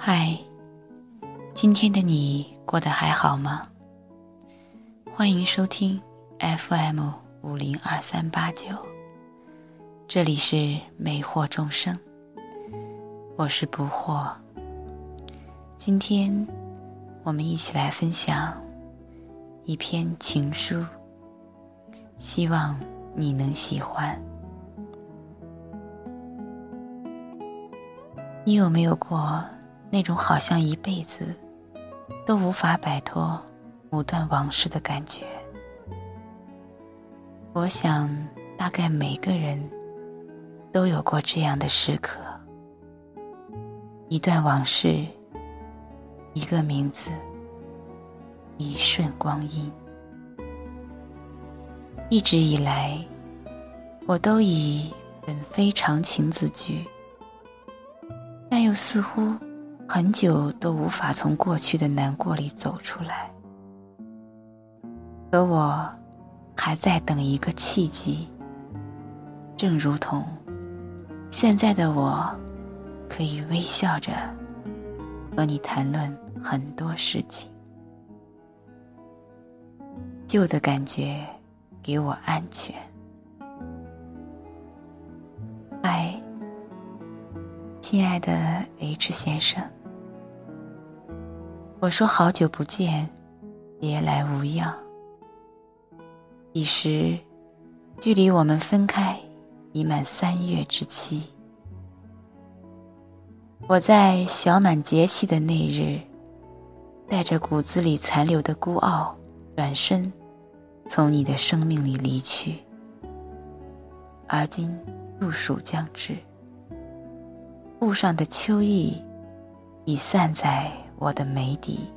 嗨，今天的你过得还好吗？欢迎收听 FM 五零二三八九，这里是美惑众生，我是不惑。今天我们一起来分享一篇情书，希望你能喜欢。你有没有过？那种好像一辈子都无法摆脱某段往事的感觉，我想大概每个人都有过这样的时刻。一段往事，一个名字，一瞬光阴。一直以来，我都以本非常情自居，但又似乎。很久都无法从过去的难过里走出来，可我还在等一个契机。正如同现在的我，可以微笑着和你谈论很多事情。旧的感觉给我安全。嗨，亲爱的 H 先生。我说好久不见，别来无恙。彼时，距离我们分开已满三月之期。我在小满节气的那日，带着骨子里残留的孤傲，转身从你的生命里离去。而今入暑将至，路上的秋意已散在。我的眉底，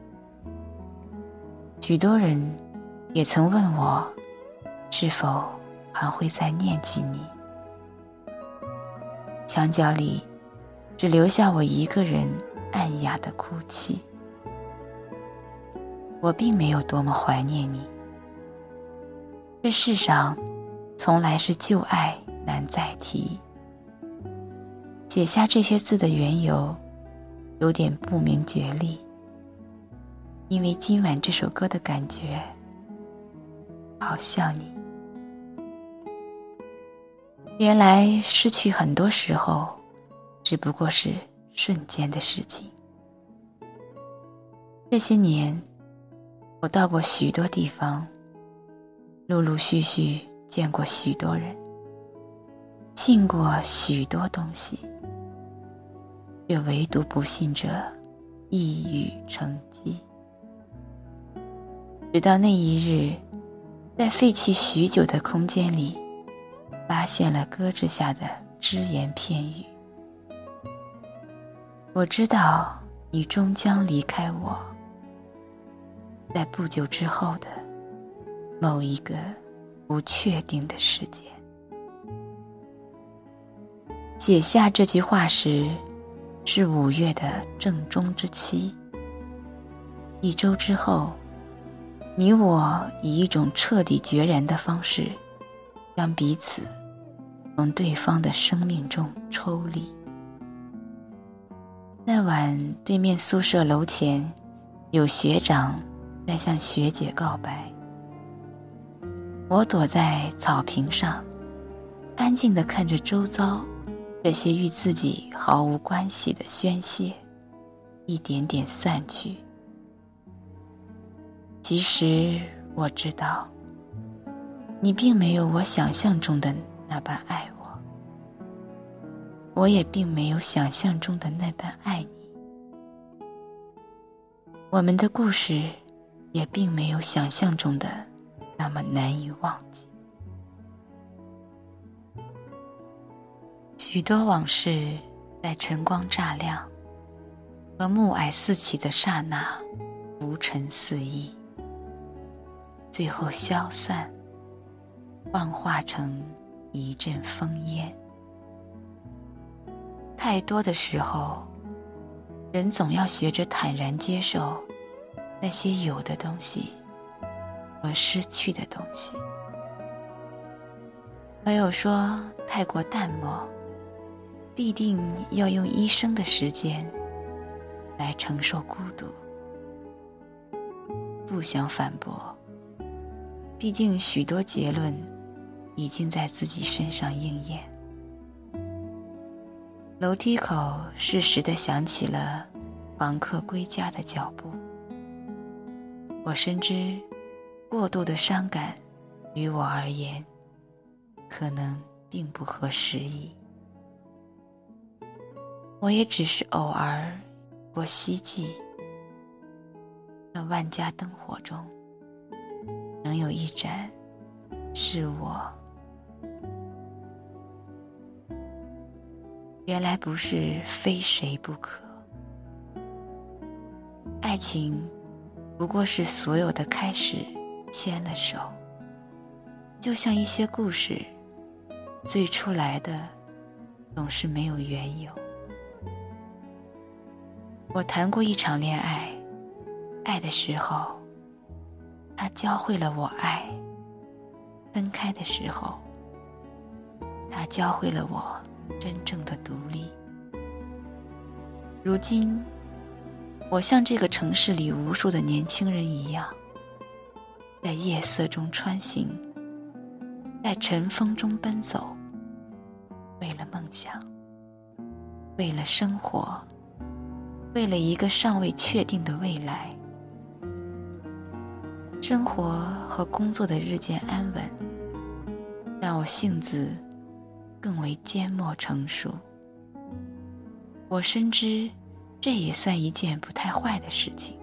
许多人也曾问我，是否还会再念及你？墙角里只留下我一个人暗哑的哭泣。我并没有多么怀念你。这世上从来是旧爱难再提。写下这些字的缘由。有点不明觉厉，因为今晚这首歌的感觉，好像你。原来失去很多时候，只不过是瞬间的事情。这些年，我到过许多地方，陆陆续续见过许多人，信过许多东西。却唯独不信这一语成机。直到那一日，在废弃许久的空间里，发现了搁置下的只言片语。我知道你终将离开我，在不久之后的某一个不确定的时间。写下这句话时。是五月的正中之期。一周之后，你我以一种彻底决然的方式，将彼此从对方的生命中抽离。那晚，对面宿舍楼前有学长在向学姐告白。我躲在草坪上，安静的看着周遭。这些与自己毫无关系的宣泄，一点点散去。其实我知道，你并没有我想象中的那般爱我，我也并没有想象中的那般爱你。我们的故事也并没有想象中的那么难以忘记。许多往事在晨光乍亮和暮霭四起的刹那，浮沉四溢，最后消散，幻化成一阵风烟。太多的时候，人总要学着坦然接受那些有的东西和失去的东西。朋友说，太过淡漠。必定要用一生的时间来承受孤独。不想反驳，毕竟许多结论已经在自己身上应验。楼梯口适时的响起了房客归家的脚步。我深知，过度的伤感，于我而言，可能并不合时宜。我也只是偶尔过希冀，那万家灯火中，能有一盏是我。原来不是非谁不可，爱情。不过是所有的开始牵了手，就像一些故事，最初来的总是没有缘由。我谈过一场恋爱，爱的时候，他教会了我爱；分开的时候，他教会了我真正的独立。如今。我像这个城市里无数的年轻人一样，在夜色中穿行，在晨风中奔走，为了梦想，为了生活，为了一个尚未确定的未来。生活和工作的日渐安稳，让我性子更为缄默成熟。我深知。这也算一件不太坏的事情。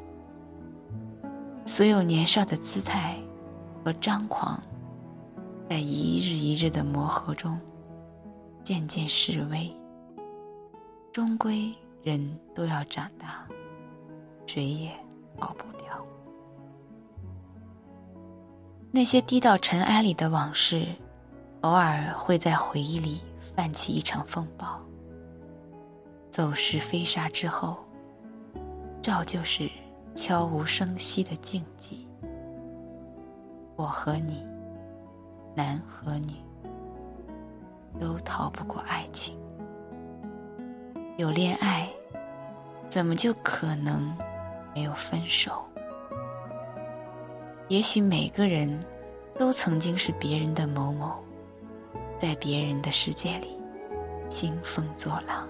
所有年少的姿态和张狂，在一日一日的磨合中，渐渐式微。终归人都要长大，谁也逃不掉。那些低到尘埃里的往事，偶尔会在回忆里泛起一场风暴。走石飞沙之后，照旧是悄无声息的静寂。我和你，男和女，都逃不过爱情。有恋爱，怎么就可能没有分手？也许每个人都曾经是别人的某某，在别人的世界里兴风作浪。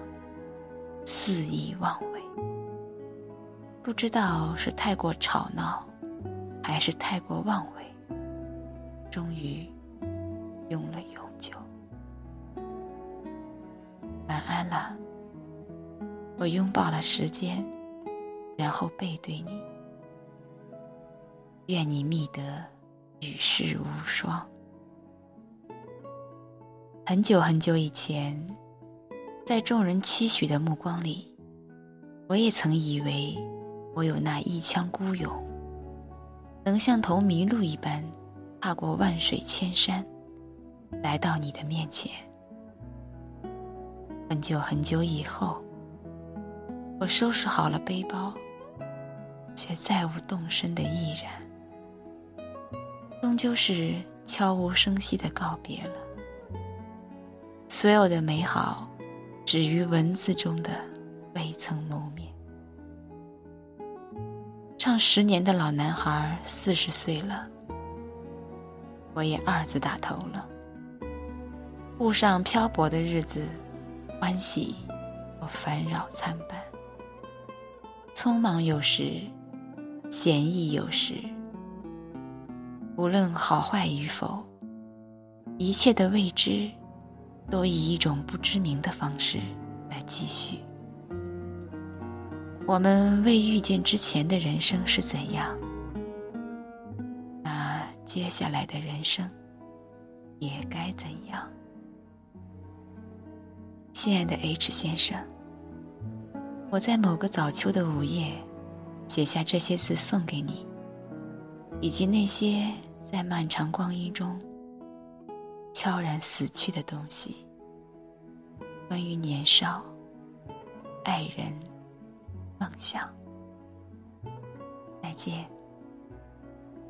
肆意妄为，不知道是太过吵闹，还是太过妄为，终于用了永久。晚安了，我拥抱了时间，然后背对你。愿你觅得与世无双。很久很久以前。在众人期许的目光里，我也曾以为我有那一腔孤勇，能像头麋鹿一般踏过万水千山，来到你的面前。很久很久以后，我收拾好了背包，却再无动身的毅然，终究是悄无声息的告别了所有的美好。止于文字中的未曾谋面。唱十年的老男孩四十岁了，我也二字打头了。路上漂泊的日子，欢喜和烦扰参半，匆忙有时，闲逸有时。无论好坏与否，一切的未知。都以一种不知名的方式来继续。我们未遇见之前的人生是怎样，那接下来的人生也该怎样？亲爱的 H 先生，我在某个早秋的午夜写下这些字送给你，以及那些在漫长光阴中。悄然死去的东西。关于年少、爱人、梦想。再见，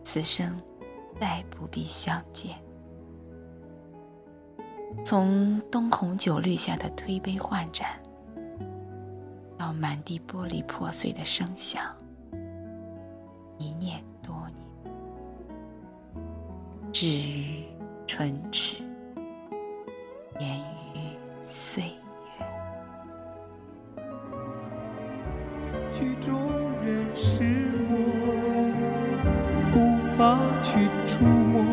此生再不必相见。从灯红酒绿下的推杯换盏，到满地玻璃破碎的声响，一念多年，至于唇齿，言于岁月。曲中人是我，无法去触摸，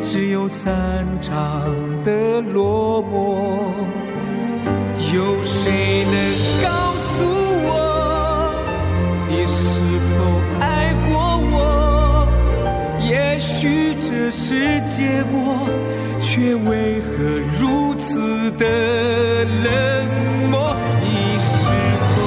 只有散场的落寞。有谁能许这是结果，却为何如此的冷漠？你是否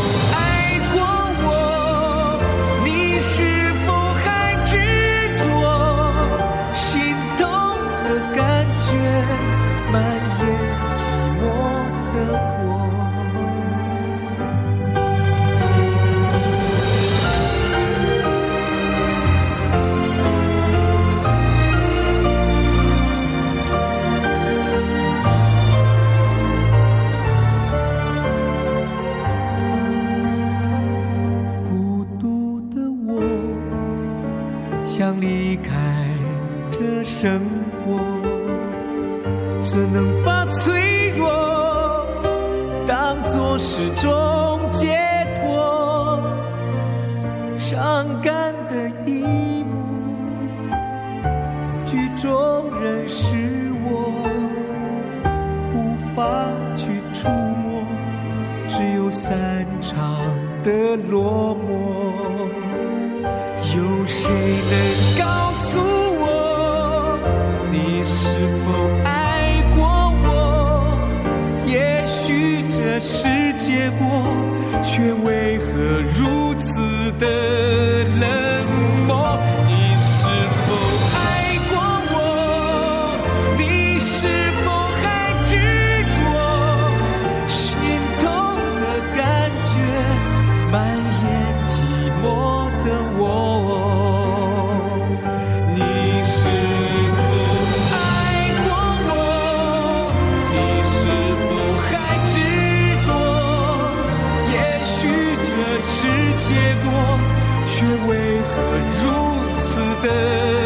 伤感的一幕，剧中人是我，无法去触摸，只有散场的落寞。有谁能告诉我，你是否爱过我？也许这是结果，却为何此结果，却为何如此的？